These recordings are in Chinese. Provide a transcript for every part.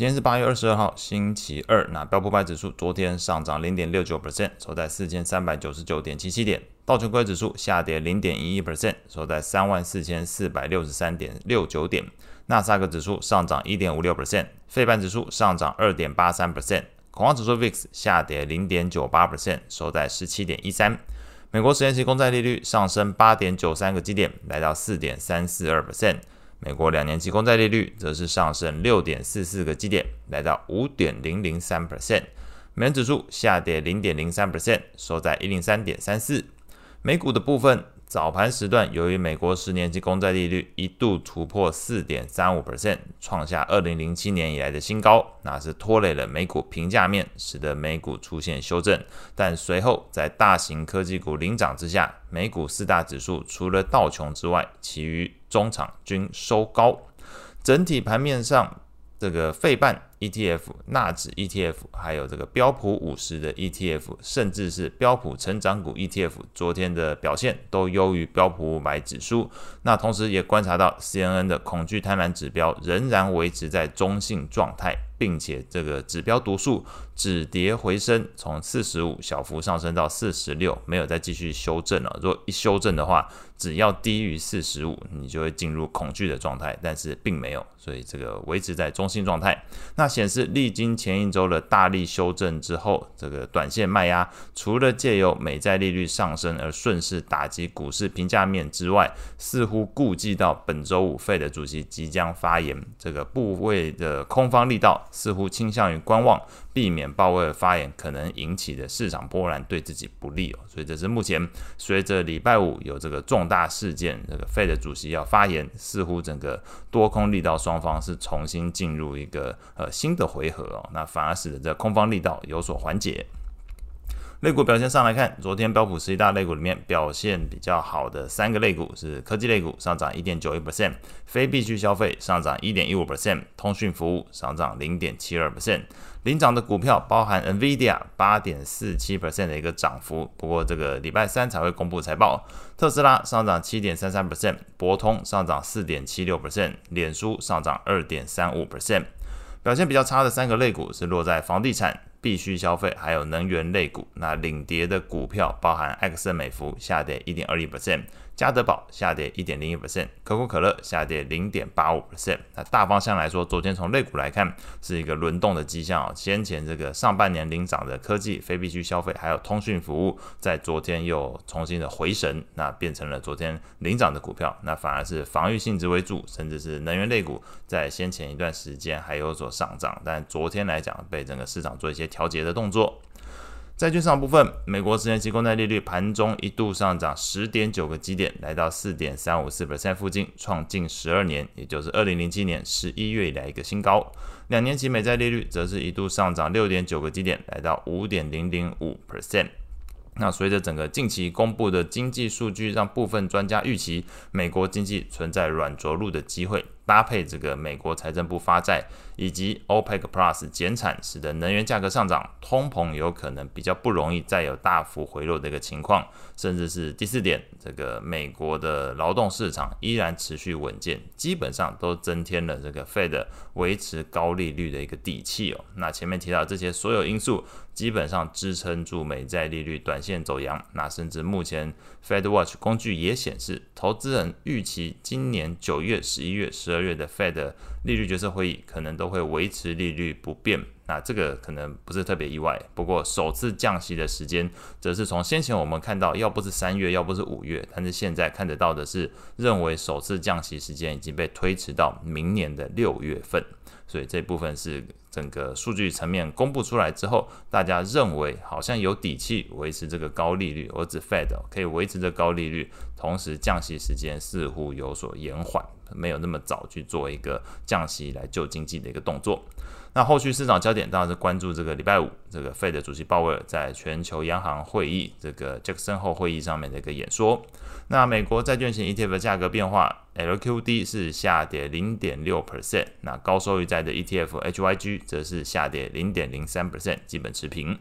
今天是八月二十二号，星期二。那标普五百指数昨天上涨零点六九 percent，收在四千三百九十九点七七点。道琼斯指数下跌零点一一 percent，收在三万四千四百六十三点六九点。纳斯达克指数上涨一点五六 percent，费半指数上涨二点八三 percent。恐慌指数 VIX 下跌零点九八 percent，收在十七点一三。美国十年期公债利率上升八点九三个基点，来到四点三四二 percent。美国两年期公债利率则是上升六点四四个基点，来到五点零零三 percent。美元指数下跌零点零三 percent，收在一零三点三四。美股的部分。早盘时段，由于美国十年期公债利率一度突破四点三五 percent，创下二零零七年以来的新高，那是拖累了美股评价面，使得美股出现修正。但随后在大型科技股领涨之下，美股四大指数除了道琼之外，其余中场均收高。整体盘面上，这个费半 ETF、纳指 ETF，还有这个标普五十的 ETF，甚至是标普成长股 ETF，昨天的表现都优于标普五百指数。那同时也观察到 CNN 的恐惧贪婪指标仍然维持在中性状态，并且这个指标读数止跌回升，从四十五小幅上升到四十六，没有再继续修正了。如果一修正的话，只要低于四十五，你就会进入恐惧的状态，但是并没有，所以这个维持在中性状态。那显示历经前一周的大力修正之后，这个短线卖压除了借由美债利率上升而顺势打击股市评价面之外，似乎顾忌到本周五费的主席即将发言，这个部位的空方力道似乎倾向于观望。避免鲍威尔发言可能引起的市场波澜对自己不利哦，所以这是目前随着礼拜五有这个重大事件，这个费的主席要发言，似乎整个多空力道双方是重新进入一个呃新的回合哦，那反而使得这空方力道有所缓解。类股表现上来看，昨天标普十一大类股里面表现比较好的三个类股是科技类股上涨一点九一 percent，非必需消费上涨一点一五 percent，通讯服务上涨零点七二 percent。领涨的股票包含 NVIDIA 八点四七 percent 的一个涨幅，不过这个礼拜三才会公布财报。特斯拉上涨七点三三 percent，博通上涨四点七六 percent，脸书上涨二点三五 percent。表现比较差的三个类股是落在房地产。必需消费还有能源类股，那领跌的股票包含埃克森美孚下跌一点二一 percent。加德宝下跌一点零一 percent，可口可乐下跌零点八五 percent。那大方向来说，昨天从类股来看是一个轮动的迹象啊。先前这个上半年领涨的科技、非必需消费还有通讯服务，在昨天又重新的回神，那变成了昨天领涨的股票。那反而是防御性质为主，甚至是能源类股，在先前一段时间还有所上涨，但昨天来讲被整个市场做一些调节的动作。债券市场部分，美国十年期公债利率盘中一度上涨十点九个基点，来到四点三五四 percent 附近，创近十二年，也就是二零零七年十一月以来一个新高。两年期美债利率则是一度上涨六点九个基点，来到五点零零五 percent。那随着整个近期公布的经济数据，让部分专家预期美国经济存在软着陆的机会。搭配这个美国财政部发债以及 OPEC Plus 减产，使得能源价格上涨，通膨有可能比较不容易再有大幅回落的一个情况，甚至是第四点，这个美国的劳动市场依然持续稳健，基本上都增添了这个 Fed 维持高利率的一个底气哦。那前面提到这些所有因素，基本上支撑住美债利率短线走扬。那甚至目前 Fed Watch 工具也显示，投资人预期今年九月、十一月、十二月的 Fed 利率决策会议可能都会维持利率不变，那这个可能不是特别意外。不过首次降息的时间，则是从先前我们看到，要不是三月，要不是五月，但是现在看得到的是，认为首次降息时间已经被推迟到明年的六月份。所以这部分是整个数据层面公布出来之后，大家认为好像有底气维持这个高利率，而指 Fed 可以维持这高利率，同时降息时间似乎有所延缓，没有那么早去做一个降息来救经济的一个动作。那后续市场焦点当然是关注这个礼拜五这个 Fed 主席鲍威尔在全球央行会议这个杰克森后会议上面的一个演说。那美国债券型 ETF 的价格变化，LQD 是下跌零点六 percent，那高收益债的 ETF HYG 则是下跌零点零三 percent，基本持平。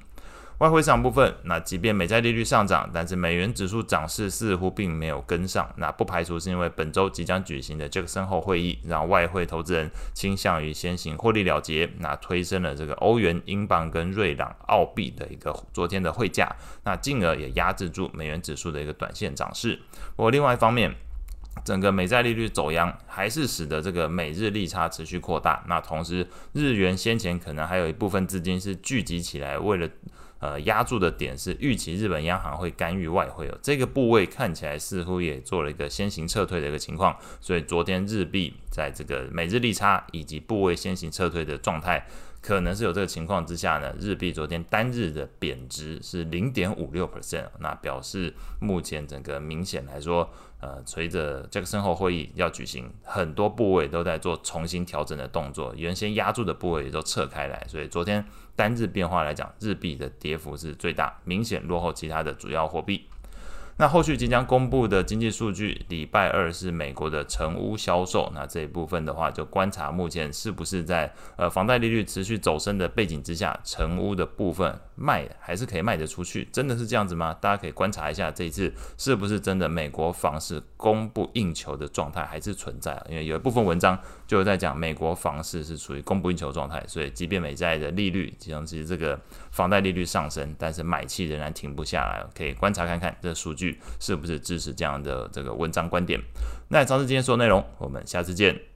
外汇市场部分，那即便美债利率上涨，但是美元指数涨势似乎并没有跟上。那不排除是因为本周即将举行的这个身后会议，让外汇投资人倾向于先行获利了结，那推升了这个欧元、英镑跟瑞郎、澳币的一个昨天的汇价，那进而也压制住美元指数的一个短线涨势。不过另外一方面，整个美债利率走扬，还是使得这个美日利差持续扩大。那同时，日元先前可能还有一部分资金是聚集起来，为了呃，压住的点是预期日本央行会干预外汇哦，这个部位看起来似乎也做了一个先行撤退的一个情况，所以昨天日币在这个美日利差以及部位先行撤退的状态，可能是有这个情况之下呢，日币昨天单日的贬值是零点五六 percent，那表示目前整个明显来说，呃，随着杰克森后会议要举行，很多部位都在做重新调整的动作，原先压住的部位也都撤开来，所以昨天。单日变化来讲，日币的跌幅是最大，明显落后其他的主要货币。那后续即将公布的经济数据，礼拜二是美国的成屋销售。那这一部分的话，就观察目前是不是在呃房贷利率持续走升的背景之下，成屋的部分卖还是可以卖得出去？真的是这样子吗？大家可以观察一下这一次是不是真的美国房市供不应求的状态还是存在？因为有一部分文章就在讲美国房市是处于供不应求状态，所以即便美债的利率，其实这个房贷利率上升，但是买气仍然停不下来。可以观察看看这数据。是不是支持这样的这个文章观点？那以上是今天所有内容，我们下次见。